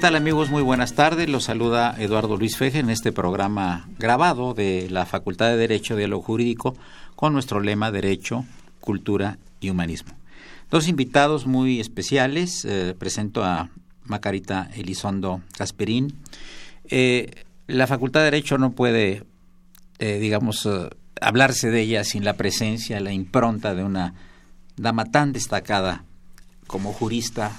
Tal amigos? Muy buenas tardes. Los saluda Eduardo Luis Feje en este programa grabado de la Facultad de Derecho de lo Jurídico con nuestro lema Derecho, Cultura y Humanismo. Dos invitados muy especiales. Eh, presento a Macarita Elizondo Casperín. Eh, la Facultad de Derecho no puede, eh, digamos, hablarse de ella sin la presencia, la impronta de una dama tan destacada como jurista,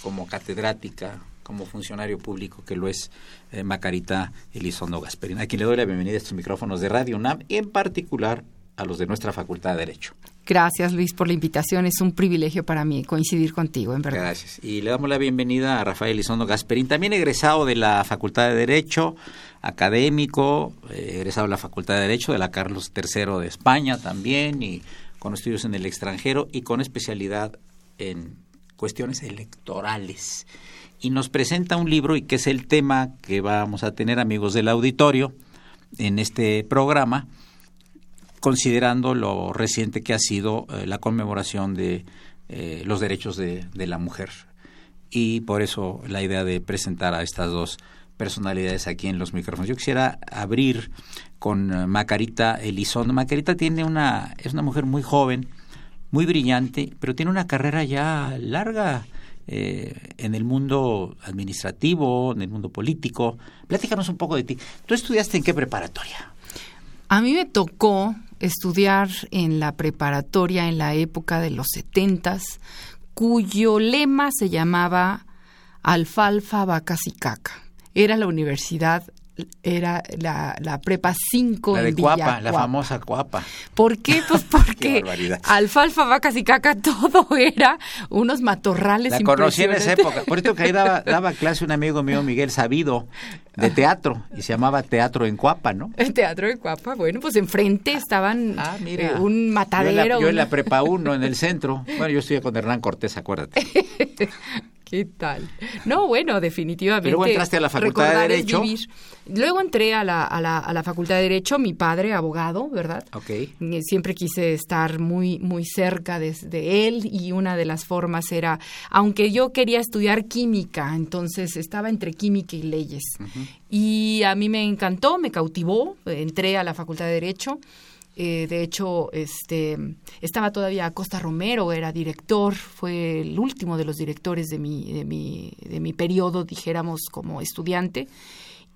como catedrática, como funcionario público que lo es eh, Macarita Elizondo Gasperín, a quien le doy la bienvenida a estos micrófonos de Radio UNAM y en particular a los de nuestra Facultad de Derecho. Gracias Luis por la invitación, es un privilegio para mí coincidir contigo, en verdad. Gracias. Y le damos la bienvenida a Rafael Elizondo Gasperín, también egresado de la Facultad de Derecho, académico, eh, egresado de la Facultad de Derecho de la Carlos III de España también, y con estudios en el extranjero y con especialidad en cuestiones electorales y nos presenta un libro y que es el tema que vamos a tener amigos del auditorio en este programa, considerando lo reciente que ha sido eh, la conmemoración de eh, los derechos de, la mujer. Y por eso la idea de presentar a estas dos personalidades aquí en los micrófonos. Yo quisiera abrir con eh, Macarita Elizondo. Macarita tiene una, es una mujer muy joven, muy brillante, pero tiene una carrera ya larga eh, en el mundo administrativo, en el mundo político. Platícanos un poco de ti. ¿Tú estudiaste en qué preparatoria? A mí me tocó estudiar en la preparatoria en la época de los setentas, cuyo lema se llamaba Alfalfa, vacas y caca. Era la universidad era la, la prepa 5 La de en Cuapa, la famosa Cuapa. ¿Por qué? Pues porque alfalfa, vacas y caca, todo era unos matorrales La conocí en esa época. Por esto que ahí daba, daba clase un amigo mío, Miguel Sabido, de teatro, y se llamaba Teatro en Cuapa, ¿no? El teatro de Cuapa, bueno, pues enfrente estaban Ah, mira. eh, un Yo matadero. en, la, yo en la prepa 1, en el centro. Bueno, yo estudié con Hernán Cortés, acuérdate. ¿Qué tal? No, bueno, definitivamente. Luego entraste a la Facultad de Derecho. Luego entré a la, a, la, a la Facultad de Derecho, mi padre, abogado, ¿verdad? Ok. Eh, Siempre quise estar muy, muy cerca de, de él y una de las formas era, aunque yo quería estudiar química, entonces estaba entre química y leyes. Y a mí me encantó, me cautivó, entré a la Facultad de Derecho. Eh, de hecho, este, estaba todavía Costa Romero, era director, fue el último de los directores de mi, de mi, de mi periodo, dijéramos, como estudiante.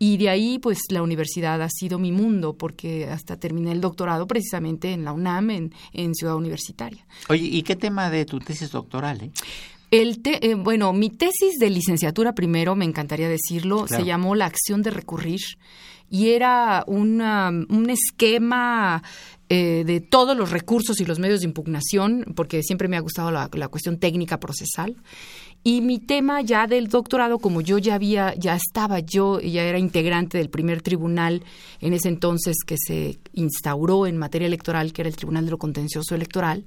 Y de ahí, pues, la universidad ha sido mi mundo, porque hasta terminé el doctorado precisamente en la UNAM, en, en Ciudad Universitaria. Oye, ¿y qué tema de tu tesis doctoral? Eh? El te- eh, bueno, mi tesis de licenciatura primero, me encantaría decirlo, Claro. se llamó La acción de recurrir y era una- un esquema eh, de todos los recursos y los medios de impugnación, porque siempre me ha gustado la, cuestión técnica procesal. Y mi tema ya del doctorado, como yo ya había, ya estaba yo, ya era integrante del primer tribunal en ese entonces que se instauró en materia electoral, que era el Tribunal de lo Contencioso Electoral,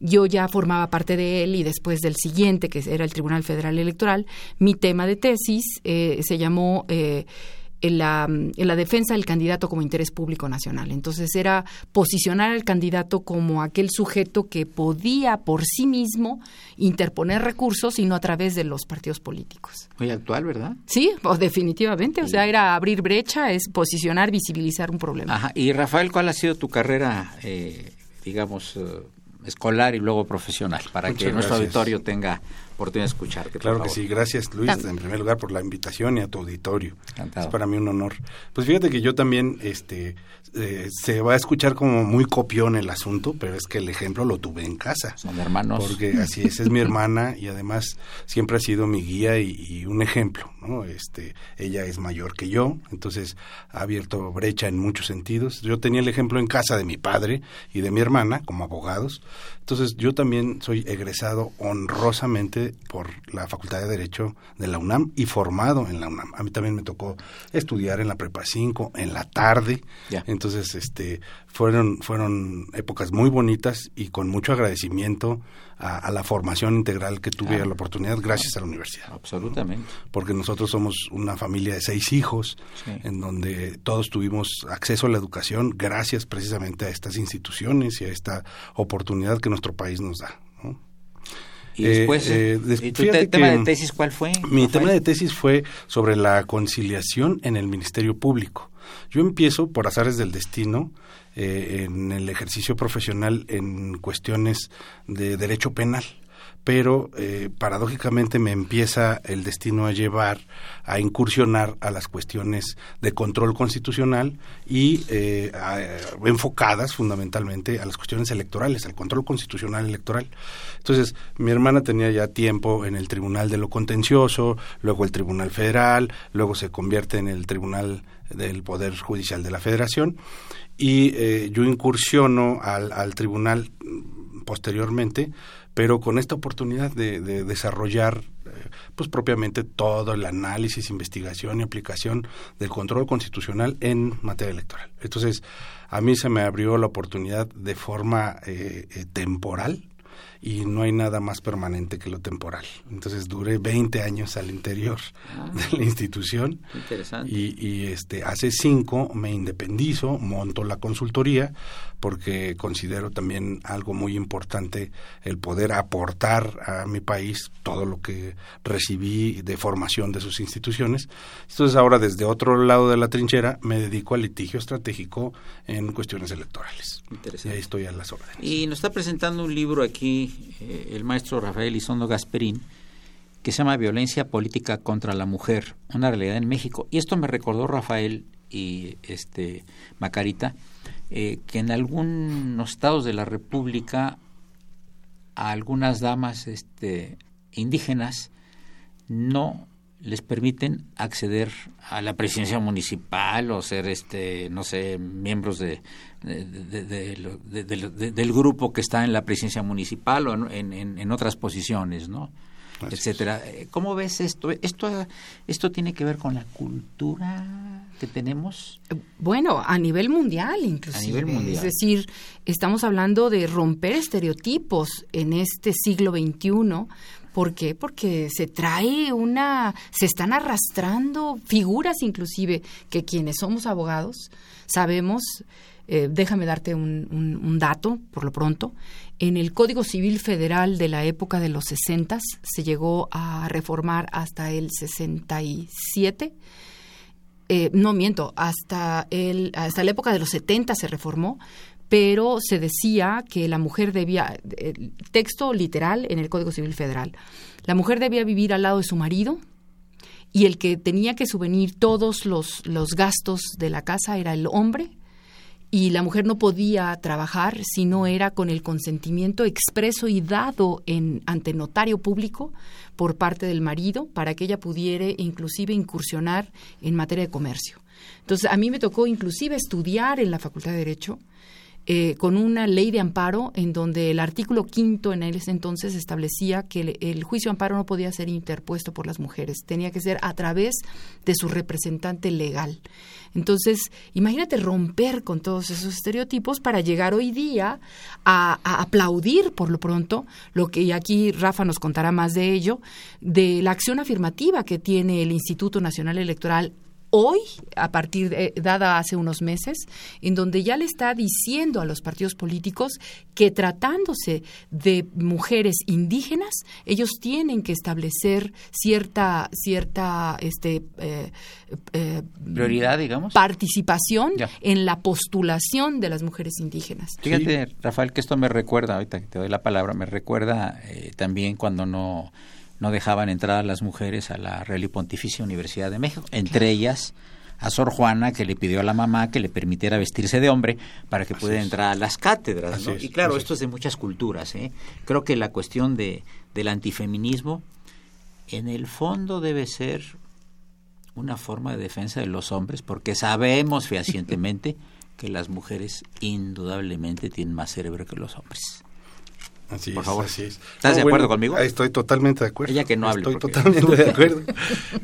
yo ya formaba parte de él y después del siguiente, que era el Tribunal Federal Electoral, mi tema de tesis eh, se llamó eh, en la, en la defensa del candidato como interés público nacional. Entonces era posicionar al candidato como aquel sujeto que podía por sí mismo interponer recursos y no a través de los partidos políticos. Muy actual, ¿verdad? Sí, pues definitivamente. O sea, era abrir brecha, es posicionar, visibilizar un problema. Ajá. Y Rafael, ¿cuál ha sido tu carrera, eh, digamos, eh, escolar y luego profesional? Para Muchas que nuestro auditorio tenga oportunidad de escucharte. Claro que sí, gracias Luis, en primer lugar por la invitación y a tu auditorio. Encantado. Es para mí un honor. Pues fíjate que yo también, este, eh, se va a escuchar como muy copión el asunto, pero es que el ejemplo lo tuve en casa. Son hermanos. Porque así es, es mi hermana y además siempre ha sido mi guía y, y un ejemplo, ¿no? Este, ella es mayor que yo, entonces ha abierto brecha en muchos sentidos. Yo tenía el ejemplo en casa de mi padre y de mi hermana como abogados, entonces yo también soy egresado honrosamente por la Facultad de Derecho de la UNAM y formado en la UNAM. A mí también me tocó estudiar en la Prepa 5 en la tarde, entonces este fueron fueron épocas muy bonitas y con mucho agradecimiento a, a la formación integral que tuve Claro. la oportunidad gracias a la universidad Absolutamente. porque nosotros somos una familia de seis hijos, Sí. en donde todos tuvimos acceso a la educación gracias precisamente a estas instituciones y a esta oportunidad que nuestro país nos da. Y Eh, después, eh, eh, des- ¿y tu te- tema de tesis cuál fue? Mi Rafael? tema de tesis fue sobre la conciliación en el Ministerio Público. Yo empiezo, por azares del destino, eh, en el ejercicio profesional en cuestiones de derecho penal, pero eh, paradójicamente me empieza el destino a llevar a incursionar a las cuestiones de control constitucional y eh, a- enfocadas fundamentalmente a las cuestiones electorales, al control constitucional electoral. Entonces, mi hermana tenía ya tiempo en el Tribunal de lo Contencioso, luego el Tribunal Federal, luego se convierte en el Tribunal del Poder Judicial de la Federación y eh, yo incursiono al, al tribunal posteriormente, pero con esta oportunidad de, de desarrollar eh, pues propiamente todo el análisis, investigación y aplicación del control constitucional en materia electoral. Entonces, a mí se me abrió la oportunidad de forma eh, eh, temporal y no hay nada más permanente que lo temporal. Entonces duré 20 años al interior de la institución Interesante. y, y, este hace cinco me independizo, monto la consultoría porque considero también algo muy importante el poder aportar a mi país todo lo que recibí de formación de sus instituciones. Entonces ahora desde otro lado de la trinchera me dedico al litigio estratégico en cuestiones electorales. Y Interesante. ahí estoy a las órdenes. Y nos está presentando un libro aquí eh, el maestro Rafael Isondo Gasperín que se llama Violencia Política contra la Mujer, una realidad en México. Y esto me recordó Rafael y este Macarita, eh, que en algunos estados de la República a algunas damas este, indígenas no les permiten acceder a la presidencia municipal o ser, este, no sé, miembros de, del grupo que está en la presidencia municipal o en, en, otras posiciones, ¿no? etcétera. Eh, ¿Cómo ves esto? esto? ¿Esto tiene que ver con la cultura que tenemos? Bueno, a nivel mundial inclusive. A nivel mundial. Es decir, estamos hablando de romper estereotipos en este siglo XXI ¿Por qué? Porque se trae una, se están arrastrando figuras inclusive que quienes somos abogados sabemos, eh, déjame darte un, un, dato por lo pronto, en el Código Civil Federal de la época de los 60 se llegó a reformar hasta el 67. Eh, no miento, hasta, el, hasta la época de los 70 se reformó, pero se decía que la mujer debía, texto literal en el Código Civil Federal, la mujer debía vivir al lado de su marido y el que tenía que subvenir todos los, los gastos de la casa era el hombre y la mujer no podía trabajar si no era con el consentimiento expreso y dado en, ante notario público por parte del marido para que ella pudiera inclusive incursionar en materia de comercio. Entonces, a mí me tocó inclusive estudiar en la Facultad de Derecho eh, con una ley de amparo en donde el artículo quinto en ese entonces establecía que el, juicio de amparo no podía ser interpuesto por las mujeres, tenía que ser a través de su representante legal. Entonces, imagínate romper con todos esos estereotipos para llegar hoy día a, a, aplaudir, por lo pronto, lo que y aquí Rafa nos contará más de ello, de la acción afirmativa que tiene el Instituto Nacional Electoral hoy, a partir de, dada hace unos meses, en donde ya le está diciendo a los partidos políticos que tratándose de mujeres indígenas, ellos tienen que establecer cierta, cierta, este, eh, eh, prioridad, digamos, participación en la postulación de las mujeres indígenas. Fíjate, Rafael, que esto me recuerda, ahorita que te doy la palabra, me recuerda eh, también cuando no no dejaban entrar a las mujeres a la Real y Pontificia Universidad de México, entre ellas a Sor Juana que le pidió a la mamá que le permitiera vestirse de hombre para que pudiera entrar a las cátedras. y claro, esto es de muchas culturas. ¿eh? Creo que la cuestión de, del antifeminismo en el fondo debe ser una forma de defensa de los hombres porque sabemos fehacientemente que las mujeres indudablemente tienen más cerebro que los hombres. Así Por favor. Así es. ¿Estás de acuerdo conmigo? Estoy totalmente de acuerdo. Ella que no hable. Estoy totalmente de acuerdo.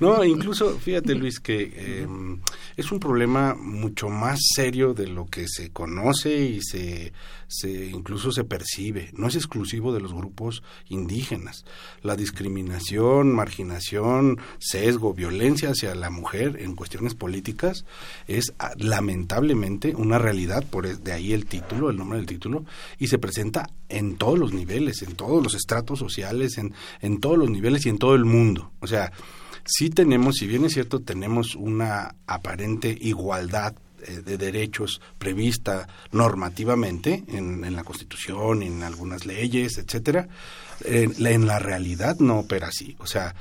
No, incluso, fíjate Luis, que em, es un problema mucho más serio de lo que se conoce y se, se incluso se percibe. No es exclusivo de los grupos indígenas. La discriminación, marginación, sesgo, violencia hacia la mujer en cuestiones políticas es ah, lamentablemente una realidad, por e, de ahí el título, el nombre del título, y se presenta en todos los niveles, en todos los estratos sociales, en, en todos los niveles y en todo el mundo. O sea, sí tenemos, si bien es cierto, tenemos una aparente igualdad eh, de derechos prevista normativamente en, en, la Constitución, en algunas leyes, etcétera, en, la realidad no opera así. O sea,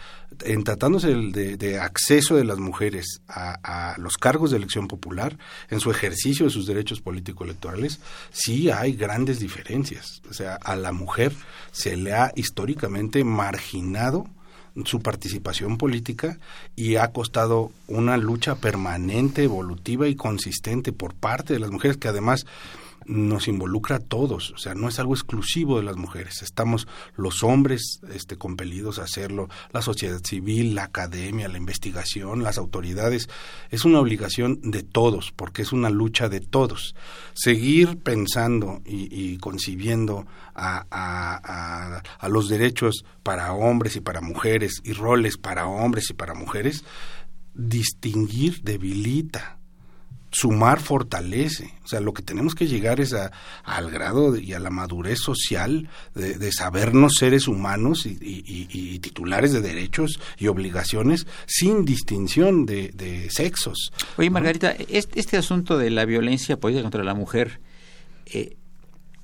en tratándose de, acceso de las mujeres a, a, los cargos de elección popular, en su ejercicio de sus derechos político-electorales, sí hay grandes diferencias. O sea, a la mujer se le ha históricamente marginado su participación política y ha costado una lucha permanente, evolutiva y consistente por parte de las mujeres que además nos involucra a todos, o sea, no es algo exclusivo de las mujeres, estamos los hombres este, compelidos a hacerlo, la sociedad civil, la academia, la investigación, las autoridades, es una obligación de todos, porque es una lucha de todos. Seguir pensando y, concibiendo a, los derechos para hombres y para mujeres y roles para hombres y para mujeres, distinguir debilita sumar fortalece. O sea, lo que tenemos que llegar es a, al grado y a la madurez social de, sabernos seres humanos y, titulares de derechos y obligaciones sin distinción de, sexos. Oye, Margarita, este, este, asunto de la violencia política contra la mujer, eh,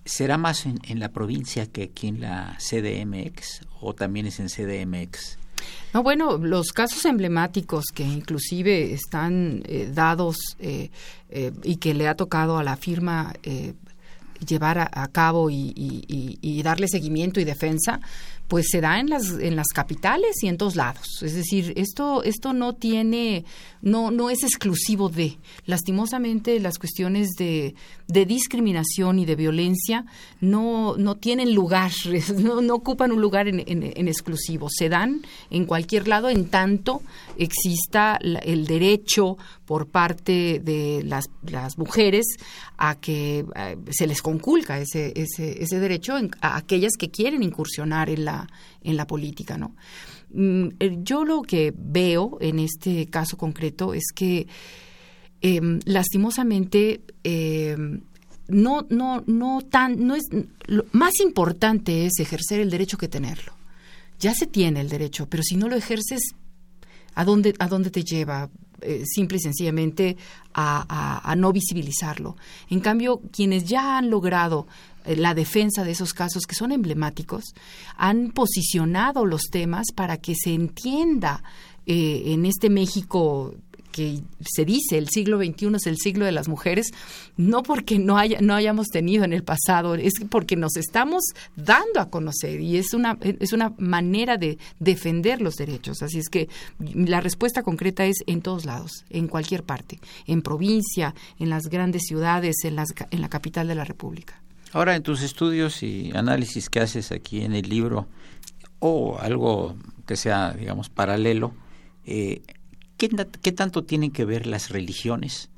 ¿será más en, en, la provincia que aquí en la CDMX o también es en CDMX? No, bueno, los casos emblemáticos que inclusive están eh, dados eh, eh, y que le ha tocado a la firma llevar a, cabo y, darle seguimiento y defensa, pues se da en las en las capitales y en todos lados. Es decir, esto esto no tiene no no es exclusivo de lastimosamente las cuestiones de, de discriminación y de violencia no no tienen lugar, no, no ocupan un lugar en, en, exclusivo. Se dan en cualquier lado en tanto exista el derecho por parte de las, las mujeres a que eh, se les conculca ese, ese, ese derecho a aquellas que quieren incursionar en la, en la política, ¿no? Mm, eh, yo lo que veo en este caso concreto es que em, lastimosamente em, no, no, no tan, no es lo más importante es ejercer el derecho que tenerlo. Ya se tiene el derecho, pero si no lo ejerces, ¿a dónde, a dónde te lleva? Eh, simple y sencillamente a, no visibilizarlo. En cambio, quienes ya han logrado eh, la defensa de esos casos que son emblemáticos, han posicionado los temas para que se entienda eh, en este México que se dice el siglo XXI es el siglo de las mujeres, no porque no, haya, no hayamos tenido en el pasado, es porque nos estamos dando a conocer y es una, es una manera de defender los derechos. Así es que la respuesta concreta es en todos lados, en cualquier parte, en provincia, en las grandes ciudades, en, las, en la capital de la República. Ahora, en tus estudios y análisis que haces aquí en el libro, o algo que sea, digamos, paralelo, eh, ¿Qué, tanto tienen que ver las religiones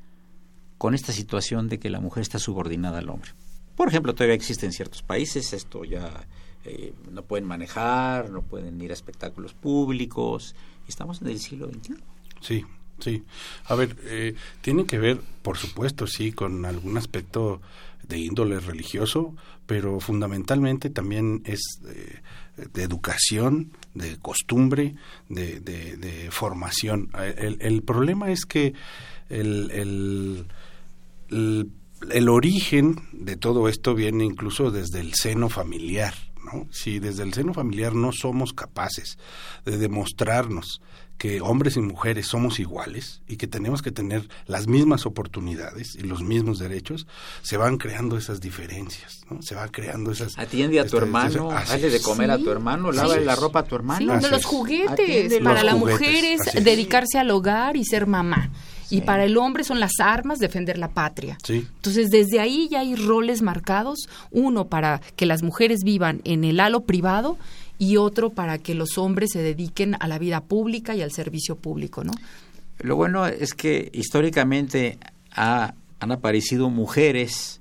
con esta situación de que la mujer está subordinada al hombre? Por ejemplo, todavía existe en ciertos países esto ya eh, no pueden manejar, no pueden ir a espectáculos públicos. Estamos en el siglo XXI. Sí, sí. A ver, eh, tiene que ver, por supuesto, sí, con algún aspecto de índole religioso, pero fundamentalmente también es eh, de educación, de costumbre, de, de, formación. El, el, problema es que el, el, el, origen de todo esto viene incluso desde el seno familiar. ¿no? Si desde el seno familiar no somos capaces de demostrarnos que hombres y mujeres somos iguales y que tenemos que tener las mismas oportunidades y los mismos derechos, se van creando esas diferencias, ¿no? Se van creando esas... Atiende a tu hermano, hazle de comer a tu hermano, lava la ropa a tu hermano. Sí, los juguetes. Para la mujer es dedicarse al hogar y ser mamá. Y para el hombre son las armas, defender la patria. Entonces, desde ahí ya hay roles marcados, uno para que las mujeres vivan en el halo privado y otro para que los hombres se dediquen a la vida pública y al servicio público, ¿no? Lo bueno es que históricamente han aparecido mujeres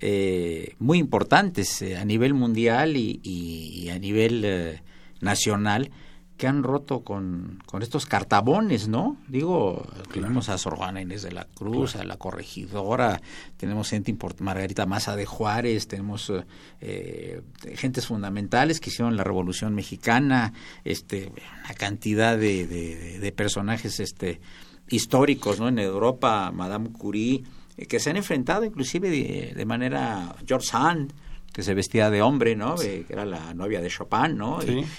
eh, muy importantes eh, a nivel mundial y, a nivel eh, nacional que han roto con, con estos cartabones, ¿no? Digo, tenemos a Sor Juana Inés de la Cruz, a la corregidora, tenemos gente Margarita Maza de Juárez, tenemos eh, gentes fundamentales que hicieron la Revolución Mexicana, este, una cantidad de, de, personajes este, históricos, ¿no? En Europa, Madame Curie, eh, que se han enfrentado inclusive de, de manera George Sand, que se vestía de hombre, ¿no? que era la novia de Chopin, ¿no?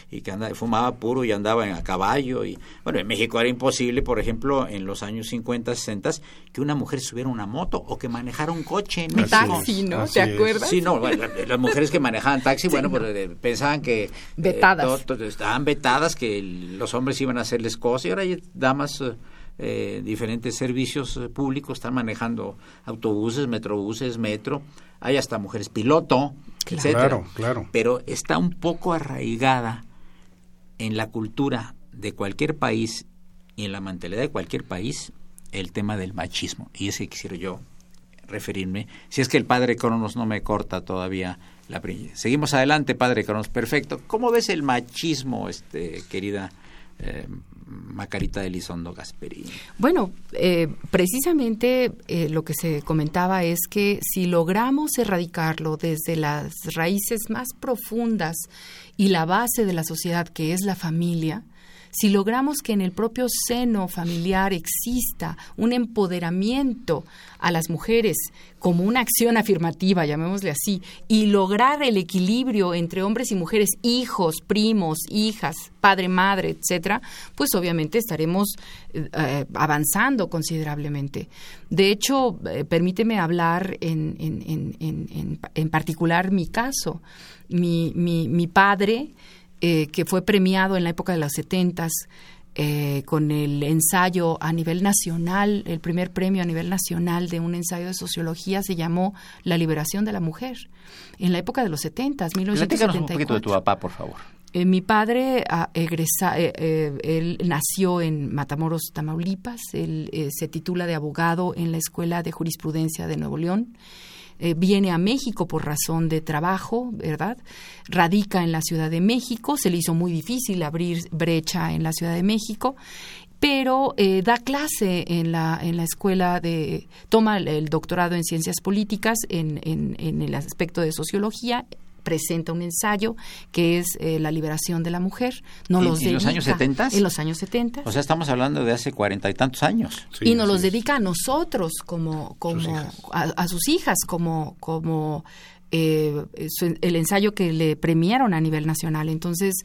Y, que andaba, fumaba puro y andaba a caballo. Y bueno, en México era imposible, por ejemplo, en los años 50, 60, que una mujer subiera una moto o que manejara un coche. ¿no? Taxi, ¿no? ¿Te acuerdas? Sí, no, las mujeres que manejaban taxi, bueno, pues eh, pensaban que... Eh, vetadas. estaban vetadas, que los hombres iban a hacerles cosas y ahora hay damas... Eh, diferentes servicios públicos están manejando autobuses, metrobuses, metro, hay hasta mujeres piloto, Claro, claro. Pero está un poco arraigada en la cultura de cualquier país y en la mentalidad de cualquier país el tema del machismo. Y ese quisiera yo referirme. Si es que el padre Cronos no me corta todavía la Seguimos adelante, padre Cronos. Perfecto. ¿Cómo ves el machismo, este, querida eh, Macarita Elizondo Gasperini? Bueno, eh, precisamente eh, lo que se comentaba es que si logramos erradicarlo desde las raíces más profundas y la base de la sociedad, que es la familia, si logramos que en el propio seno familiar exista un empoderamiento a las mujeres como una acción afirmativa, llamémosle así, y lograr el equilibrio entre hombres y mujeres, hijos, primos, hijas, padre, madre, etcétera, pues obviamente estaremos eh, avanzando considerablemente. De hecho, eh, permíteme hablar en, en, en, en, particular mi caso. Mi, mi, mi padre eh, que fue premiado en la época de los setentas eh, con el ensayo a nivel nacional, el primer premio a nivel nacional de un ensayo de sociología se llamó La liberación de la mujer. En la época de los setentas, 1974. un poquito de tu papá, por favor. Eh, mi padre ah, egresa, eh, él nació en Matamoros, Tamaulipas. Él se titula de abogado en la Escuela de Jurisprudencia de Nuevo León eh, viene a México por razón de trabajo, ¿verdad? Radica en la Ciudad de México, se le hizo muy difícil abrir brecha en la Ciudad de México pero eh, da clase en la, en la escuela de, toma el, doctorado en ciencias políticas en, en, en, el aspecto de sociología presenta un ensayo que es eh, La liberación de la mujer. No ¿En, los, ¿En los años 70? En los años 70. O sea, estamos hablando de hace cuarenta y tantos años. y nos los dedica a nosotros, como, como a, sus hijas, como, como eh, el ensayo que le premiaron a nivel nacional. Entonces,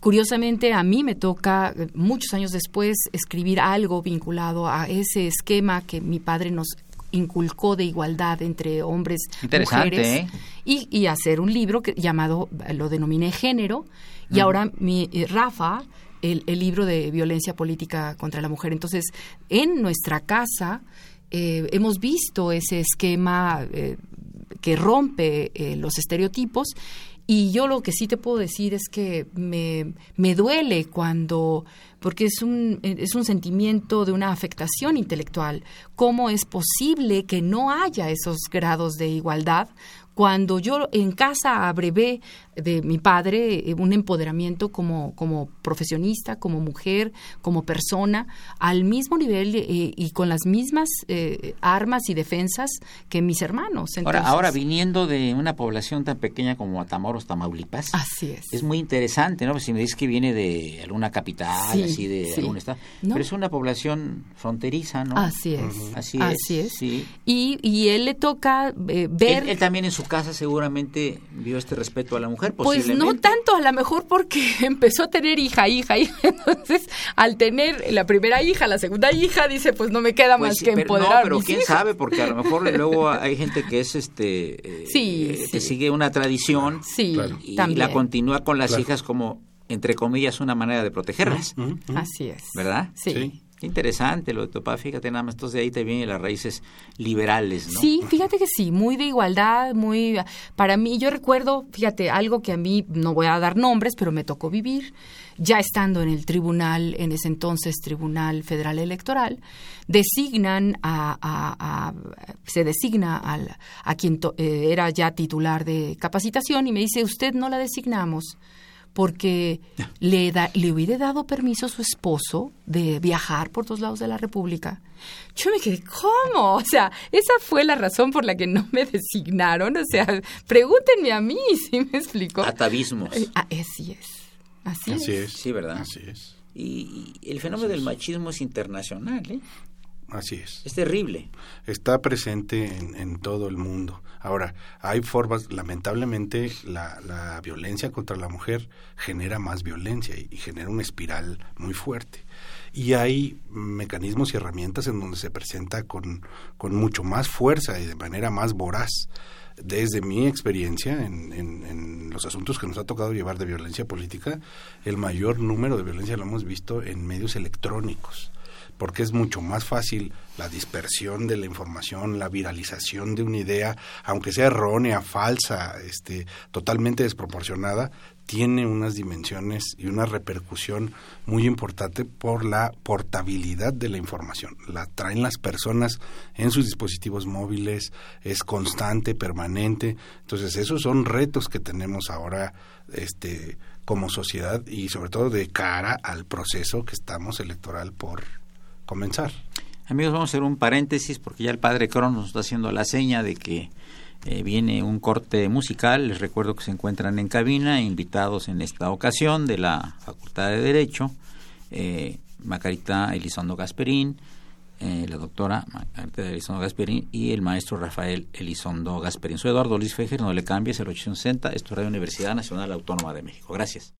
Curiosamente, a mí me toca, eh, muchos años después, escribir algo vinculado a ese esquema que mi padre nos inculcó de igualdad entre hombres y mujeres ¿eh? y, hacer un libro que, llamado, lo denominé género, y ahora mi eh, Rafa, el, libro de violencia política contra la mujer. Entonces, en nuestra casa eh, hemos visto ese esquema que rompe los estereotipos y yo lo que sí te puedo decir es que me, me duele cuando, porque es un, es un sentimiento de una afectación intelectual, cómo es posible que no haya esos grados de igualdad cuando yo en casa abrevé de mi padre eh, un empoderamiento como, como profesionista, como mujer, como persona, al mismo nivel eh, y con las mismas eh, armas y defensas que mis hermanos. ahora, ahora, viniendo de una población tan pequeña como Matamoros, Tamaulipas, así es. Es muy interesante, ¿no? Si me dices que viene de alguna capital, así de algún estado, pero es una población fronteriza, ¿no? Así es. Así es. Así es. Sí. Y, y él le toca ver... él también en su casa seguramente vio este respeto a la mujer, Pues no tanto, a lo mejor porque empezó a tener hija, hija, hija. Entonces, al tener la primera hija, la segunda hija, dice, pues no me queda pues más que empoderar. No, pero quién sabe, porque a lo mejor luego hay gente que es este. Eh, sí, que sigue una tradición. Sí, y, la continúa con las hijas como, entre comillas, una manera de protegerlas. Así es. ¿Verdad? sí interesante lo de tu papá, fíjate nada más, entonces de ahí te vienen las raíces liberales, ¿no? Sí, fíjate que sí, muy de igualdad, muy... Para mí, yo recuerdo, fíjate, algo que a mí, no voy a dar nombres, pero me tocó vivir, ya estando en el tribunal, en ese entonces Tribunal Federal Electoral, designan a... se designa al, a quien eh, era ya titular de capacitación y me dice, usted no la designamos porque le, da, le hubiera dado permiso a su esposo de viajar por todos lados de la República. Yo me quedé, ¿cómo? O sea, esa fue la razón por la que no me designaron. O sea, pregúntenme a mí, si me explico? Atavismos. Eh, ah, así es. Así, es. Sí, ¿verdad? Así es. Y, el fenómeno del machismo es internacional, ¿eh? Así es. Es terrible. Está presente en, en todo el mundo. Ahora, hay formas, lamentablemente, la, la violencia contra la mujer genera más violencia y, genera una espiral muy fuerte. Y hay mecanismos y herramientas en donde se presenta con, con mucho más fuerza y de manera más voraz desde mi experiencia en, en, en, los asuntos que nos ha tocado llevar de violencia política, el mayor número de violencia lo hemos visto en medios electrónicos porque es mucho más fácil la dispersión de la información, la viralización de una idea, aunque sea errónea, falsa, este, totalmente desproporcionada, tiene unas dimensiones y una repercusión muy importante por la portabilidad de la información. La traen las personas en sus dispositivos móviles, es constante, permanente. Entonces, esos son retos que tenemos ahora este como sociedad y sobre todo de cara al proceso que estamos electoral por comenzar. Amigos, vamos a hacer un paréntesis porque ya el padre Cronos nos está haciendo la seña de que eh, viene un corte musical. Les recuerdo que se encuentran en cabina, invitados en esta ocasión de la Facultad de Derecho, eh, Macarita Elizondo Gasperín, eh, la doctora Macarita Elizondo Gasperín y el maestro Rafael Elizondo Gasperín. Soy Eduardo Luis Fejer, no le cambies, el 860, esto es Universidad Nacional Autónoma de México. Gracias.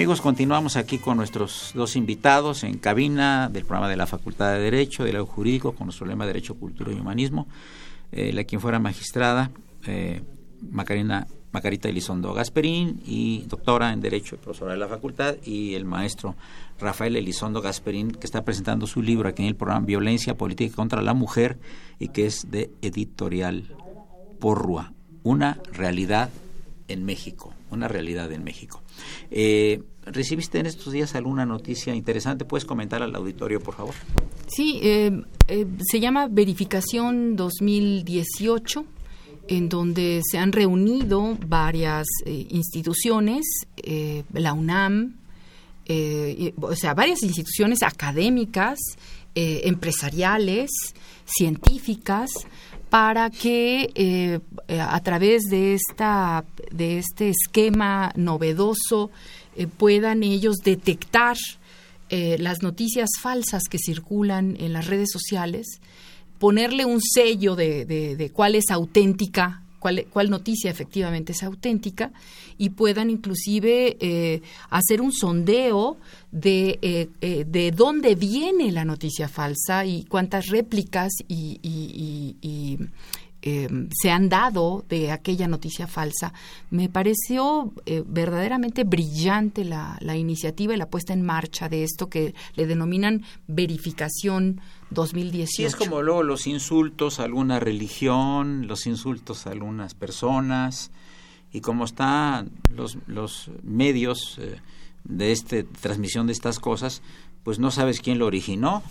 Amigos, continuamos aquí con nuestros dos invitados en cabina del programa de la Facultad de Derecho, del Jurídico, con nuestro lema Derecho, Cultura y Humanismo. Eh, la quien fuera magistrada, eh, Macarina, Macarita Elizondo Gasperín, y doctora en Derecho y profesora de la Facultad, y el maestro Rafael Elizondo Gasperín, que está presentando su libro aquí en el programa Violencia Política contra la Mujer, y que es de editorial Porrua, una realidad en México, una realidad en México. Eh, ¿Recibiste en estos días alguna noticia interesante? ¿Puedes comentar al auditorio, por favor? Sí, eh, eh, se llama Verificación 2018 en donde se han reunido varias instituciones, la UNAM, o sea, varias instituciones académicas, empresariales, científicas, para que eh, eh, a través de esta de este esquema novedoso eh, puedan ellos detectar las noticias falsas que circulan en las redes sociales, ponerle un sello de cuál es auténtica cuál, noticia efectivamente es auténtica y puedan inclusive eh, hacer un sondeo de, eh, eh, de dónde viene la noticia falsa y cuántas réplicas y, se han dado de aquella noticia falsa. Me pareció verdaderamente brillante la, iniciativa y la puesta en marcha de esto que le denominan verificación 2018. Sí, es como luego los insultos a alguna religión, los insultos a algunas personas, y como están los, los medios eh, de este transmisión de estas cosas, pues no sabes quién lo originó,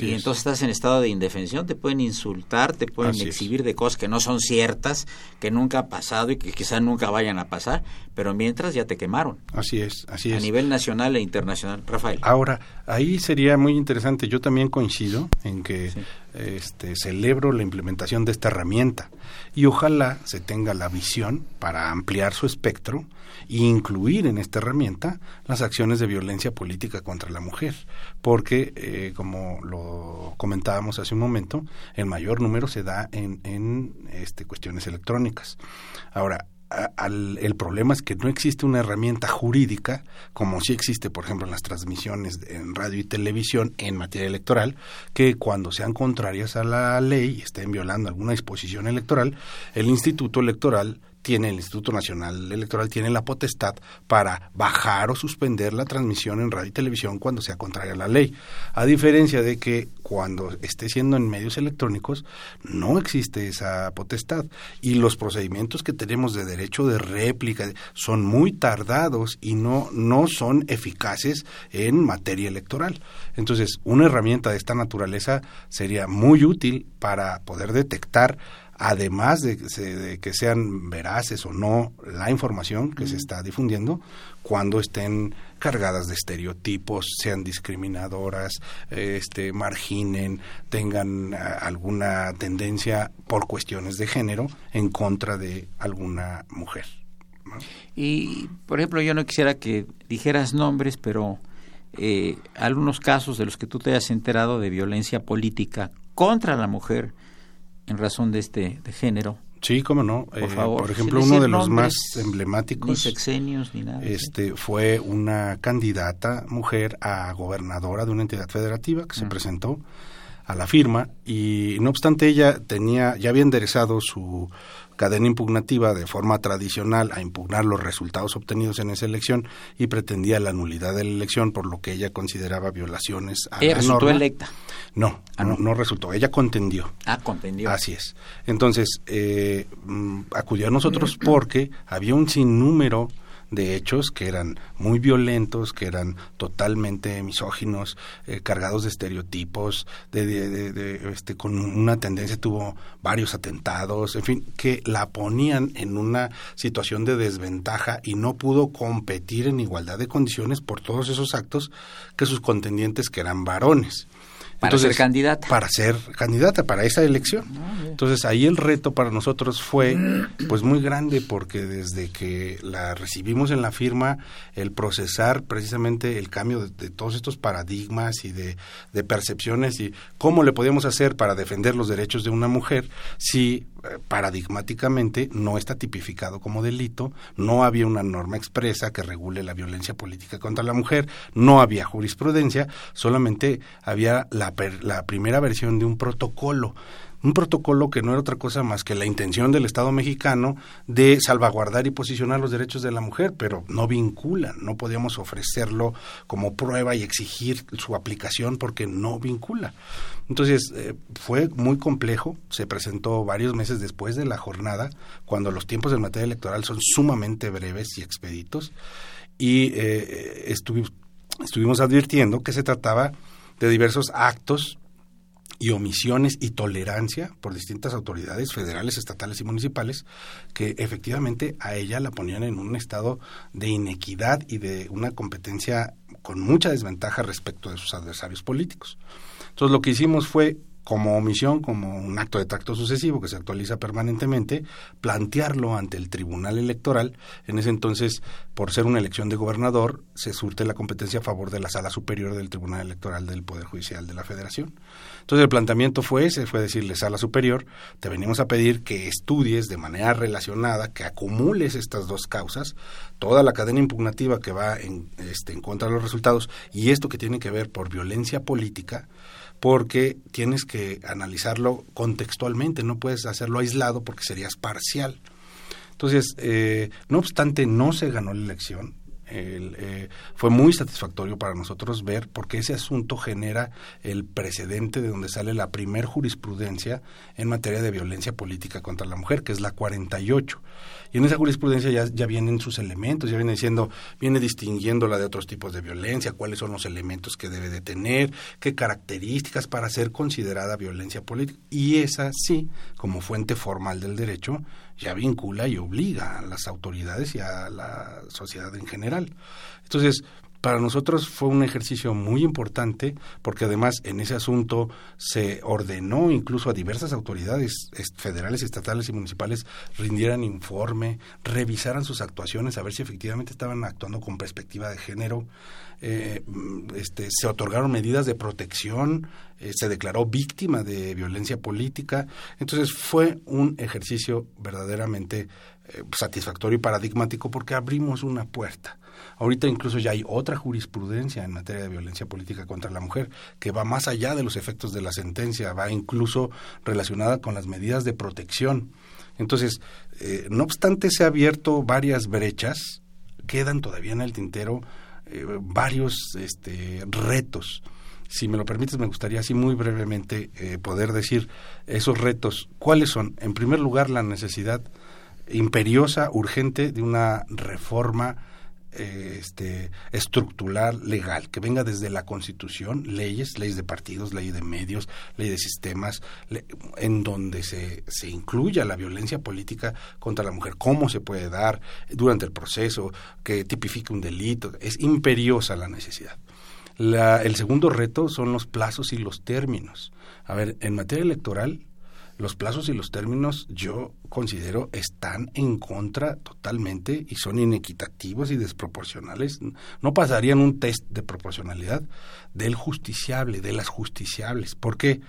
y entonces estás en estado de indefensión, te pueden insultar, te pueden exhibir de cosas que no son ciertas, que nunca ha pasado y que quizás nunca vayan a pasar, pero mientras ya te quemaron. Así es, así es. A nivel nacional e internacional. Rafael. Ahora, ahí sería muy interesante, yo también coincido en que este, celebro la implementación de esta herramienta y ojalá se tenga la visión para ampliar su espectro e incluir en esta herramienta las acciones de violencia política contra la mujer, porque eh, como lo comentábamos hace un momento, el mayor número se da en, en este, cuestiones electrónicas. Ahora, el problema es que no existe una herramienta jurídica, como sí existe, por ejemplo, en las transmisiones en radio y televisión en materia electoral, que cuando sean contrarias a la ley y estén violando alguna disposición electoral, el Instituto Electoral tiene el Instituto Nacional Electoral tiene la potestad para bajar o suspender la transmisión en radio y televisión cuando sea contraria a la ley. A diferencia de que cuando esté siendo en medios electrónicos no existe esa potestad y los procedimientos que tenemos de derecho de réplica son muy tardados y no no son eficaces en materia electoral. Entonces, una herramienta de esta naturaleza sería muy útil para poder detectar además de, que sean veraces o no la información que se está difundiendo, cuando estén cargadas de estereotipos, sean discriminadoras, este, marginen, tengan ah, alguna tendencia por cuestiones de género en contra de alguna mujer. Y, por ejemplo, yo no quisiera que dijeras nombres, pero eh, algunos casos de los que tú te hayas enterado de violencia política contra la mujer, en razón de este de género. Sí, cómo no. Por Eh, favor, por ejemplo, uno de los más emblemáticos Ni sexenios, ni nada. ¿sí? este, fue una candidata mujer a gobernadora de una entidad federativa que se presentó a la firma y no obstante ella tenía ya había enderezado su cadena impugnativa de forma tradicional a impugnar los resultados obtenidos en esa elección y pretendía la nulidad de la elección por lo que ella consideraba violaciones a Ella la resultó norma. electa. No, Ah, no, no. no resultó. Ella contendió. Ah, contendió. Así es. Entonces, eh, mm, acudió a nosotros porque había un sinnúmero de hechos que eran muy violentos, que eran totalmente misóginos, eh, cargados de estereotipos, de, de- de- de, este, con una tendencia, tuvo varios atentados, en fin, que la ponían en una situación de desventaja y no pudo competir en igualdad de condiciones por todos esos actos que sus contendientes que eran varones. Para ser candidata. Para ser candidata, para esa elección. Entonces ahí el reto para nosotros fue pues muy grande porque desde que la recibimos en la firma, el procesar precisamente el cambio de, de todos estos paradigmas y de, de percepciones y cómo le podíamos hacer para defender los derechos de una mujer si paradigmáticamente no está tipificado como delito, no había una norma expresa que regule la violencia política contra la mujer, no había jurisprudencia, solamente había la, la primera versión de un protocolo. Un protocolo que no era otra cosa más que la intención del Estado mexicano de salvaguardar y posicionar los derechos de la mujer, pero no vinculan, no podíamos ofrecerlo como prueba y exigir su aplicación porque no vincula. Entonces, eh, fue muy complejo, se presentó varios meses después de la jornada, cuando los tiempos en materia electoral son sumamente breves y expeditos, y eh, estuvi- estuvimos advirtiendo que se trataba de diversos actos y omisiones y tolerancia por distintas autoridades federales, estatales y municipales que efectivamente a ella la ponían en un estado de inequidad y de una competencia con mucha desventaja respecto de sus adversarios políticos. Entonces lo que hicimos fue como omisión, como un acto de tracto sucesivo que se actualiza permanentemente, plantearlo ante el Tribunal Electoral. En ese entonces, por ser una elección de gobernador, se surte la competencia a favor de la Sala Superior del Tribunal Electoral del Poder Judicial de la Federación. Entonces el planteamiento fue ese, fue decirle, Sala Superior, te venimos a pedir que estudies de manera relacionada, que acumules estas dos causas, toda la cadena impugnativa que va en, este, en contra de los resultados y esto que tiene que ver por violencia política, porque tienes que analizarlo contextualmente, no puedes hacerlo aislado porque serías parcial. Entonces, eh, no obstante, no se ganó la elección. El, eh, fue muy satisfactorio para nosotros ver porque ese asunto genera el precedente de donde sale la primer jurisprudencia en materia de violencia política contra la mujer, que es la 48. Y en esa jurisprudencia ya, ya vienen sus elementos, ya viene diciendo, viene distinguiéndola de otros tipos de violencia, cuáles son los elementos que debe de tener, qué características para ser considerada violencia política. Y esa sí, como fuente formal del derecho, ya vincula y obliga a las autoridades y a la sociedad en general. Entonces, para nosotros fue un ejercicio muy importante porque además en ese asunto se ordenó incluso a diversas autoridades federales, estatales y municipales rindieran informe, revisaran sus actuaciones, a ver si efectivamente estaban actuando con perspectiva de género. Eh, mm, este, se otorgaron medidas de protección, eh, se declaró víctima de violencia política. Entonces fue un ejercicio verdaderamente satisfactorio y paradigmático porque abrimos una puerta. Ahorita incluso ya hay otra jurisprudencia en materia de violencia política contra la mujer que va más allá de los efectos de la sentencia, va incluso relacionada con las medidas de protección. Entonces, eh, no obstante se ha abierto varias brechas, quedan todavía en el tintero eh, varios este, retos. Si me lo permites, me gustaría así muy brevemente eh, poder decir esos retos. ¿Cuáles son? En primer lugar, la necesidad imperiosa, urgente de una reforma eh, este, estructural, legal, que venga desde la Constitución, leyes, leyes de partidos, ley de medios, ley de sistemas, en donde se, se incluya la violencia política contra la mujer, cómo se puede dar durante el proceso, que tipifique un delito. Es imperiosa la necesidad. La- el segundo reto son los plazos y los términos. A ver, en materia electoral, los plazos y los términos yo considero están en contra totalmente y son inequitativos y desproporcionales. No pasarían un test de proporcionalidad del justiciable, de las justiciables. ¿Por qué?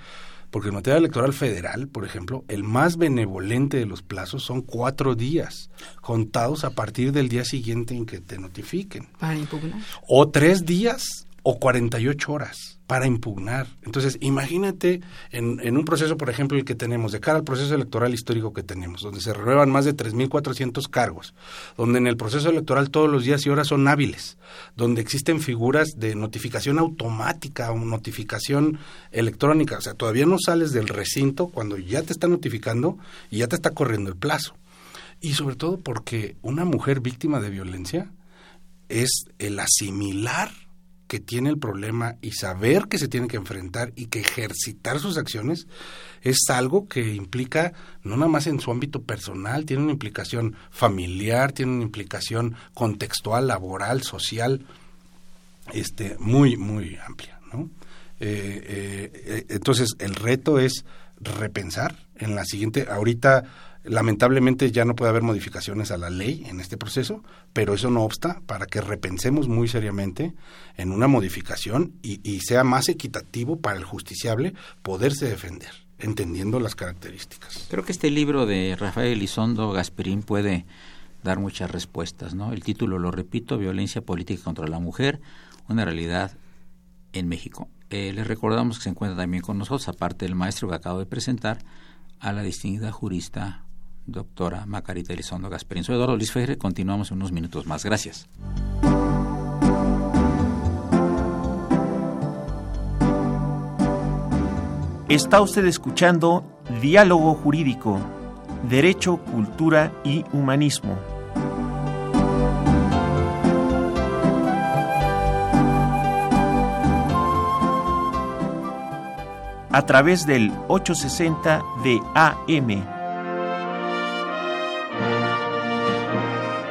porque en materia electoral federal, por ejemplo, el más benevolente de los plazos son cuatro días, contados a partir del día siguiente en que te notifiquen. Para impugnar. O tres días o 48 horas para impugnar. Entonces, imagínate en, un proceso, por ejemplo, el que tenemos, de cara al proceso electoral histórico que tenemos, donde se renuevan más de 3.400 cargos, donde en el proceso electoral todos los días y horas son hábiles, donde existen figuras de notificación automática o notificación electrónica. O sea, todavía no sales del recinto cuando ya te está notificando y ya te está corriendo el plazo. Y sobre todo porque una mujer víctima de violencia es el asimilar que tiene el problema y saber que se tiene que enfrentar y que ejercitar sus acciones es algo que implica no nada más en su ámbito personal, tiene una implicación familiar, tiene una implicación contextual, laboral, social, este, muy, muy amplia, ¿no? Eh, eh, entonces, el reto es repensar en la siguiente, ahorita Lamentablemente ya no puede haber modificaciones a la ley en este proceso, pero eso no obsta para que repensemos muy seriamente en una modificación y, sea más equitativo para el justiciable poderse defender, entendiendo las características. Creo que este libro de Rafael Elizondo Gasperín puede dar muchas respuestas, ¿no? El título, lo repito, Violencia Política contra la Mujer, una realidad en México. Eh, les recordamos que se encuentra también con nosotros, aparte del maestro que acabo de presentar, a la distinguida jurista doctora Macarita Elizondo Gasperín. Soy Eduardo Luis continuamos en unos minutos más. Gracias. Está usted escuchando Diálogo Jurídico, Derecho, Cultura y Humanismo. A través del 860 de AM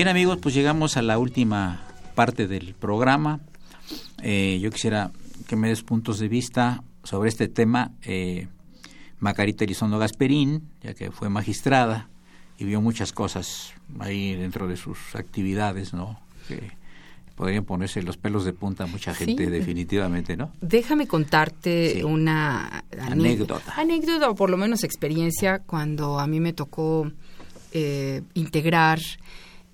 Bien amigos, pues llegamos a la última parte del programa. Eh, yo quisiera que me des puntos de vista sobre este tema. Eh, Macarita Elizondo Gasperín, ya que fue magistrada y vio muchas cosas ahí dentro de sus actividades, ¿no? Que podrían ponerse los pelos de punta a mucha gente, definitivamente, ¿no? Déjame contarte una anécdota. Anécdota o por lo menos experiencia cuando a mí me tocó eh, integrar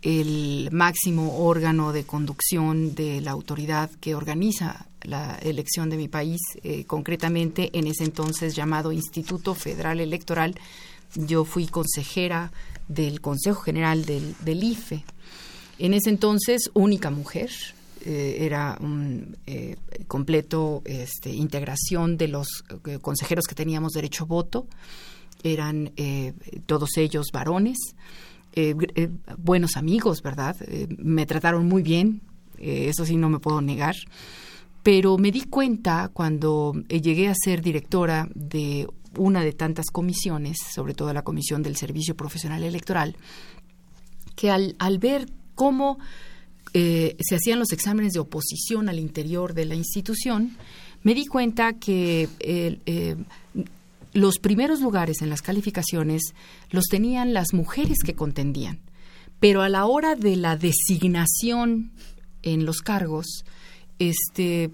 el máximo órgano de conducción de la autoridad que organiza la elección de mi país, eh, concretamente en ese entonces llamado Instituto Federal Electoral. Yo fui consejera del Consejo General del, IFE. En ese entonces, única mujer, eh, era un eh, completo este, integración de los consejeros que teníamos derecho a voto, eran todos ellos varones. Eh, eh, buenos amigos, ¿verdad? Eh, me trataron muy bien, eso sí no me puedo negar. Pero me di cuenta cuando llegué a ser directora de una de tantas comisiones, sobre todo la comisión del Servicio Profesional Electoral, que al, al ver cómo se hacían los exámenes de oposición al interior de la institución, me di cuenta que los primeros lugares en las calificaciones los tenían las mujeres que contendían, pero a la hora de la designación en los cargos, este,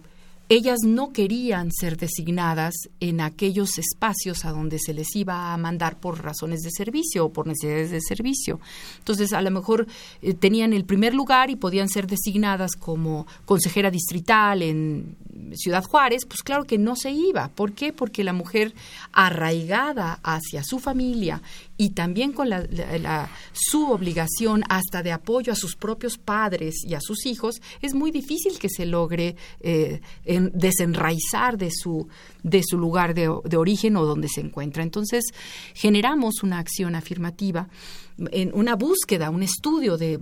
ellas no querían ser designadas en aquellos espacios a donde se les iba a mandar por razones de servicio o por necesidades de servicio. Entonces, a lo mejor eh, tenían el primer lugar y podían ser designadas como consejera distrital en Ciudad Juárez, pues claro que no se iba. ¿Por qué? Porque la mujer arraigada hacia su familia y también con la, su obligación hasta de apoyo a sus propios padres y a sus hijos, es muy difícil que se logre eh, desenraizar de su, de su lugar de, origen o donde se encuentra. Entonces, generamos una acción afirmativa en una búsqueda, un estudio de,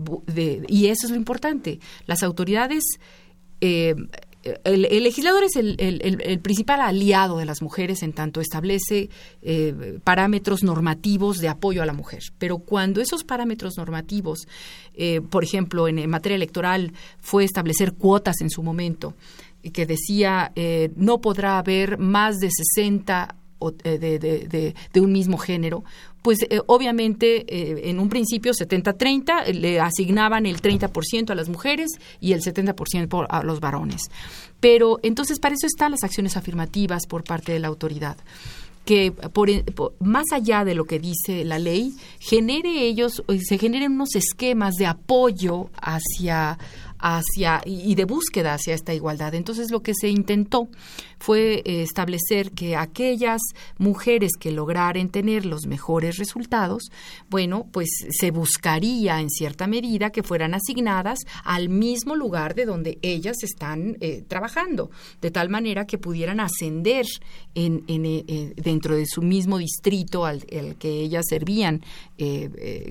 y eso es lo importante. Las autoridades eh, el, legislador es el, principal aliado de las mujeres en tanto establece eh, parámetros normativos de apoyo a la mujer. Pero cuando esos parámetros normativos, eh, por ejemplo, en, materia electoral fue establecer cuotas en su momento, que decía eh, no podrá haber más de 60 de, de, de, un mismo género, pues eh, obviamente eh, en un principio 70-30 eh, le asignaban el 30% a las mujeres y el 70% a los varones. Pero entonces para eso están las acciones afirmativas por parte de la autoridad que por, más allá de lo que dice la ley, genere ellos, se generen unos esquemas de apoyo hacia, hacia y de búsqueda hacia esta igualdad. Entonces lo que se intentó fue eh, establecer que aquellas mujeres que lograran tener los mejores resultados, bueno, pues se buscaría en cierta medida que fueran asignadas al mismo lugar de donde ellas están eh, trabajando, de tal manera que pudieran ascender en, eh, dentro de su mismo distrito al, que ellas servían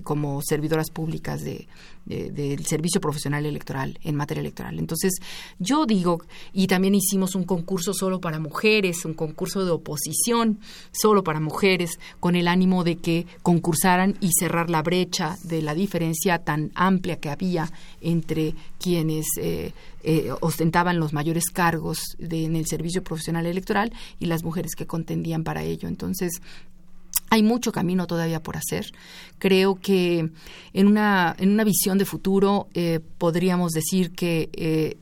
como servidoras públicas de, del servicio profesional electoral en materia electoral. Entonces, yo digo, y también hicimos un concurso solo para mujeres, un concurso de oposición solo para mujeres, con el ánimo de que concursaran y cerrar la brecha de la diferencia tan amplia que había entre quienes eh, eh, ostentaban los mayores cargos en el servicio profesional electoral y las mujeres que contendían para ello. Entonces, hay mucho camino todavía por hacer. Creo que en una, en una visión de futuro eh, podríamos decir que eh,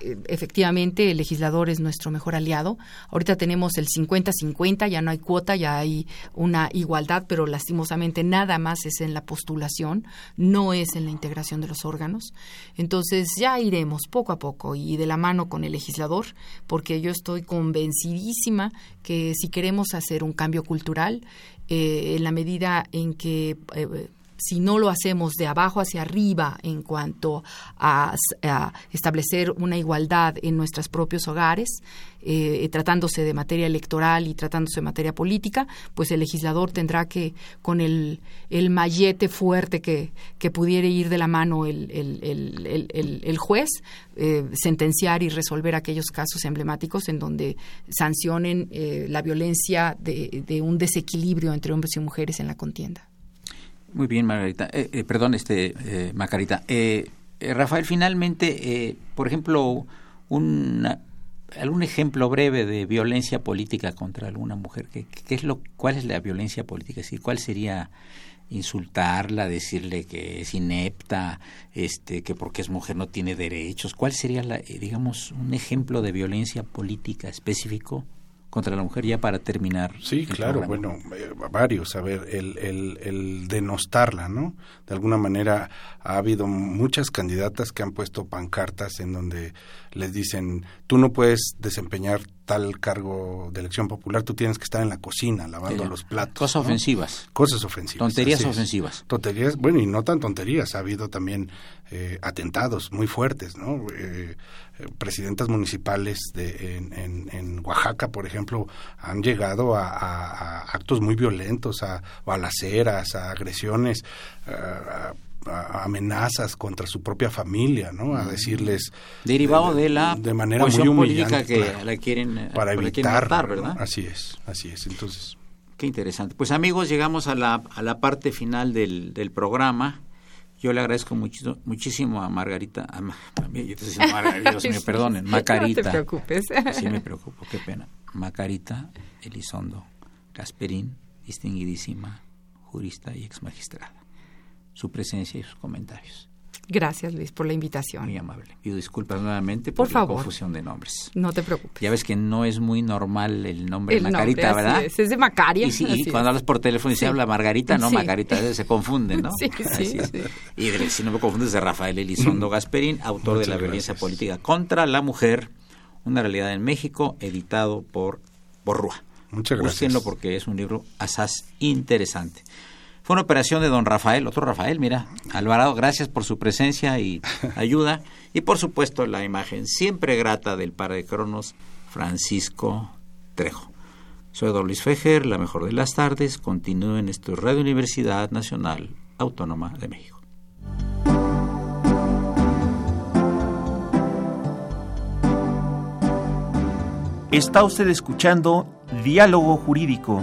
efectivamente el legislador es nuestro mejor aliado. Ahorita tenemos el 50-50, ya no hay cuota, ya hay una igualdad, pero lastimosamente nada más es en la postulación, no es en la integración de los órganos. Entonces ya iremos poco a poco y de la mano con el legislador, porque yo estoy convencidísima que si queremos hacer un cambio cultural, eh, en la medida en que eh, si no lo hacemos de abajo hacia arriba en cuanto a, establecer una igualdad en nuestros propios hogares, eh, tratándose de materia electoral y tratándose de materia política, pues el legislador tendrá que, con el, el mallete fuerte que, que pudiera ir de la mano el, el, el juez, eh, sentenciar y resolver aquellos casos emblemáticos en donde sancionen eh, la violencia de, de un desequilibrio entre hombres y mujeres en la contienda. Muy bien, Margarita. Eh, eh, perdón, este, eh, Macarita. Rafael, finalmente, por ejemplo, un, algún ejemplo breve de violencia política contra alguna mujer. ¿Qué, es lo, ¿Cuál es la violencia política? ¿Cuál sería insultarla, decirle que es inepta, este, que porque es mujer no tiene derechos? ¿Cuál sería, la, digamos, un ejemplo de violencia política específico? Contra la mujer ya para terminar. Sí, claro, bueno, eh, varios, a ver, el, el, el, denostarla, ¿no? De alguna manera ha habido muchas candidatas que han puesto pancartas en donde les dicen, tú no puedes desempeñar tal cargo de elección popular, tú tienes que estar en la cocina lavando los platos. Cosas ofensivas. Cosas ofensivas. Tonterías ofensivas. Tonterías, bueno, y no tan tonterías, ha habido también eh, atentados muy fuertes, ¿no? Eh, eh, presidentas municipales de, en, en, Oaxaca, por ejemplo, han llegado a, actos muy violentos, a balaceras, a agresiones, a, amenazas contra su propia familia, ¿no? A decirles derivado de, la de manera muy humillante que la quieren para evitar, ¿verdad? Así es, así es. Entonces Qué interesante. Pues amigos, llegamos a la, a la parte final del, del programa. Yo le agradezco muchito, muchísimo a Margarita, a, a mí, yo te diciendo Margarita, Dios me perdonen, Macarita. No te preocupes. Sí me preocupo, qué pena. Macarita Elizondo Gasperín, distinguidísima jurista y ex magistrada. Su presencia y sus comentarios. Gracias, Luis, por la Muy invitación. amable. Pido disculpas nuevamente por, Por la favor. confusión de nombres. No te preocupes. Ya ves que no es muy normal el nombre El Macarita, nombre, así ¿verdad? Es, es de Macaria. Y, sí, y cuando es. hablas por teléfono y se Sí. habla Margarita, no Sí. Margarita, se confunde, ¿no? Sí, sí, sí. Y de- si no me confundes, de Rafael Elizondo Gasperín, autor de La violencia política contra la mujer, una realidad en México, editado por Borrúa. Muchas gracias. Búsquenlo porque es un libro asaz interesante. Fue una operación de don Rafael, otro Rafael, mira, Alvarado, gracias por su presencia y ayuda. Y por supuesto la imagen siempre grata del par de cronos, Francisco Trejo. Soy don Luis Fejer, la mejor de las tardes. Continúen en esto Radio Universidad Nacional Autónoma de México. Está usted escuchando Diálogo Jurídico,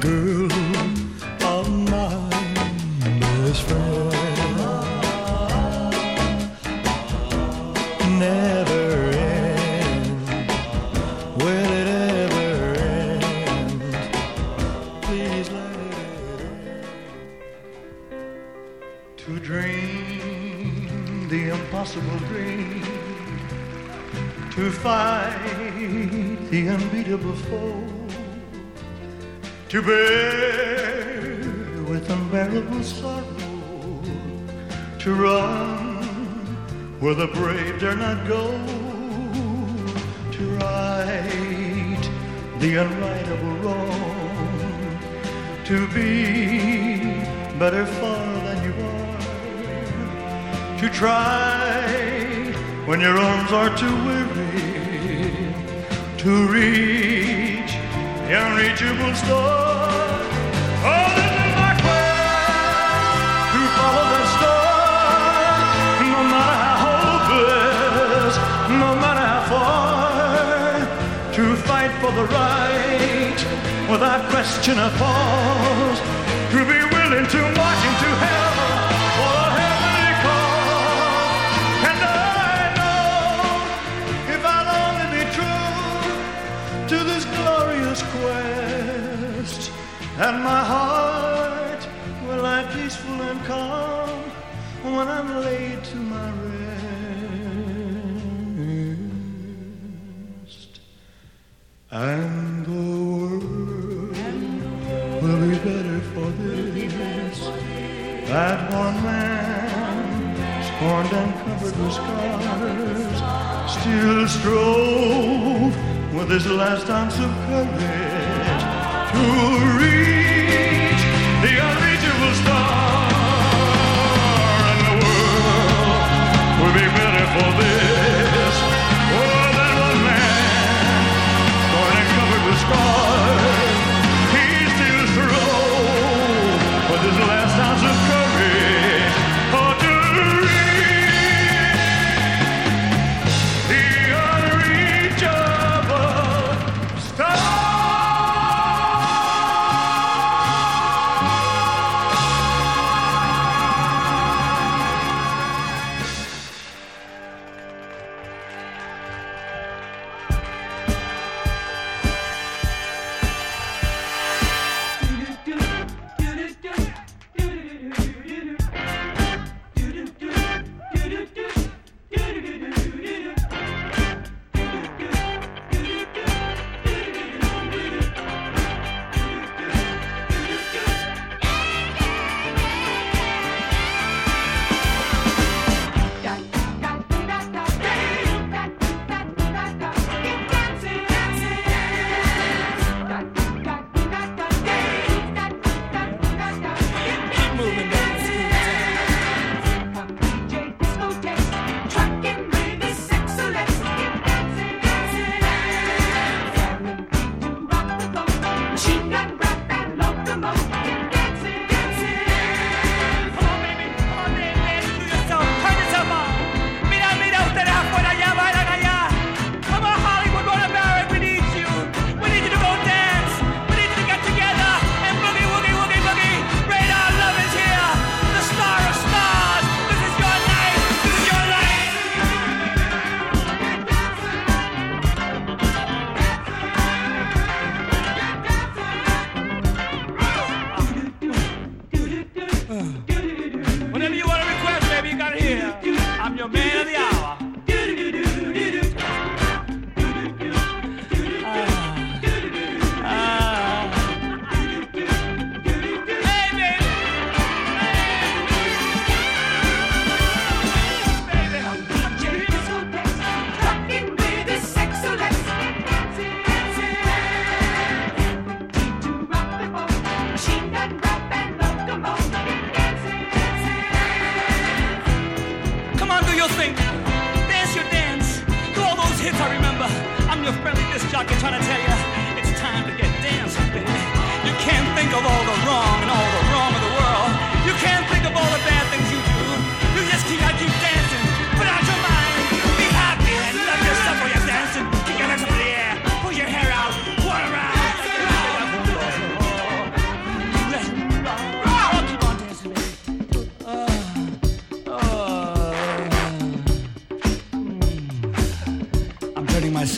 Girl sorrow, to run where the brave dare not go to right the unrightable wrong to be better far than you are to try when your arms are too weary to reach the unreachable star. Oh That question a to be willing to march into hell for a heavenly cause. And I know if I'll only be true to this glorious quest, and my heart will lie peaceful and calm when I'm laid to my rest. still strove with his last ounce of courage to reach the unreachable star, and the world will be better for this.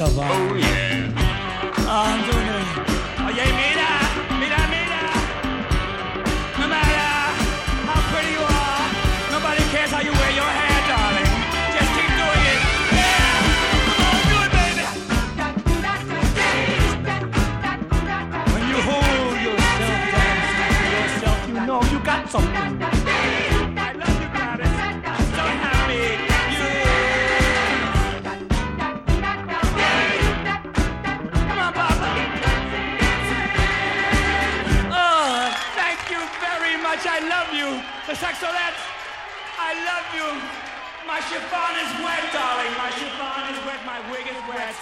savant. Oh, yeah. And chiffon is wet, darling. My chiffon is wet. My wig is wet.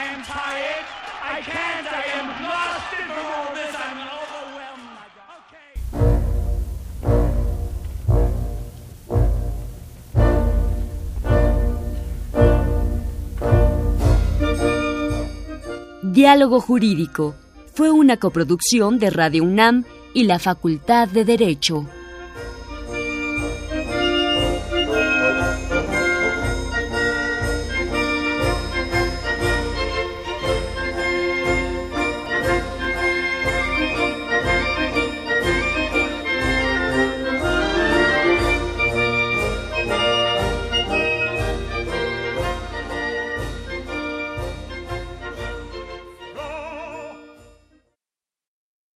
I am tired. I can't. I am blasted from all this. I'm overwhelmed. Diálogo Jurídico fue una coproducción de Radio UNAM y la Facultad de Derecho.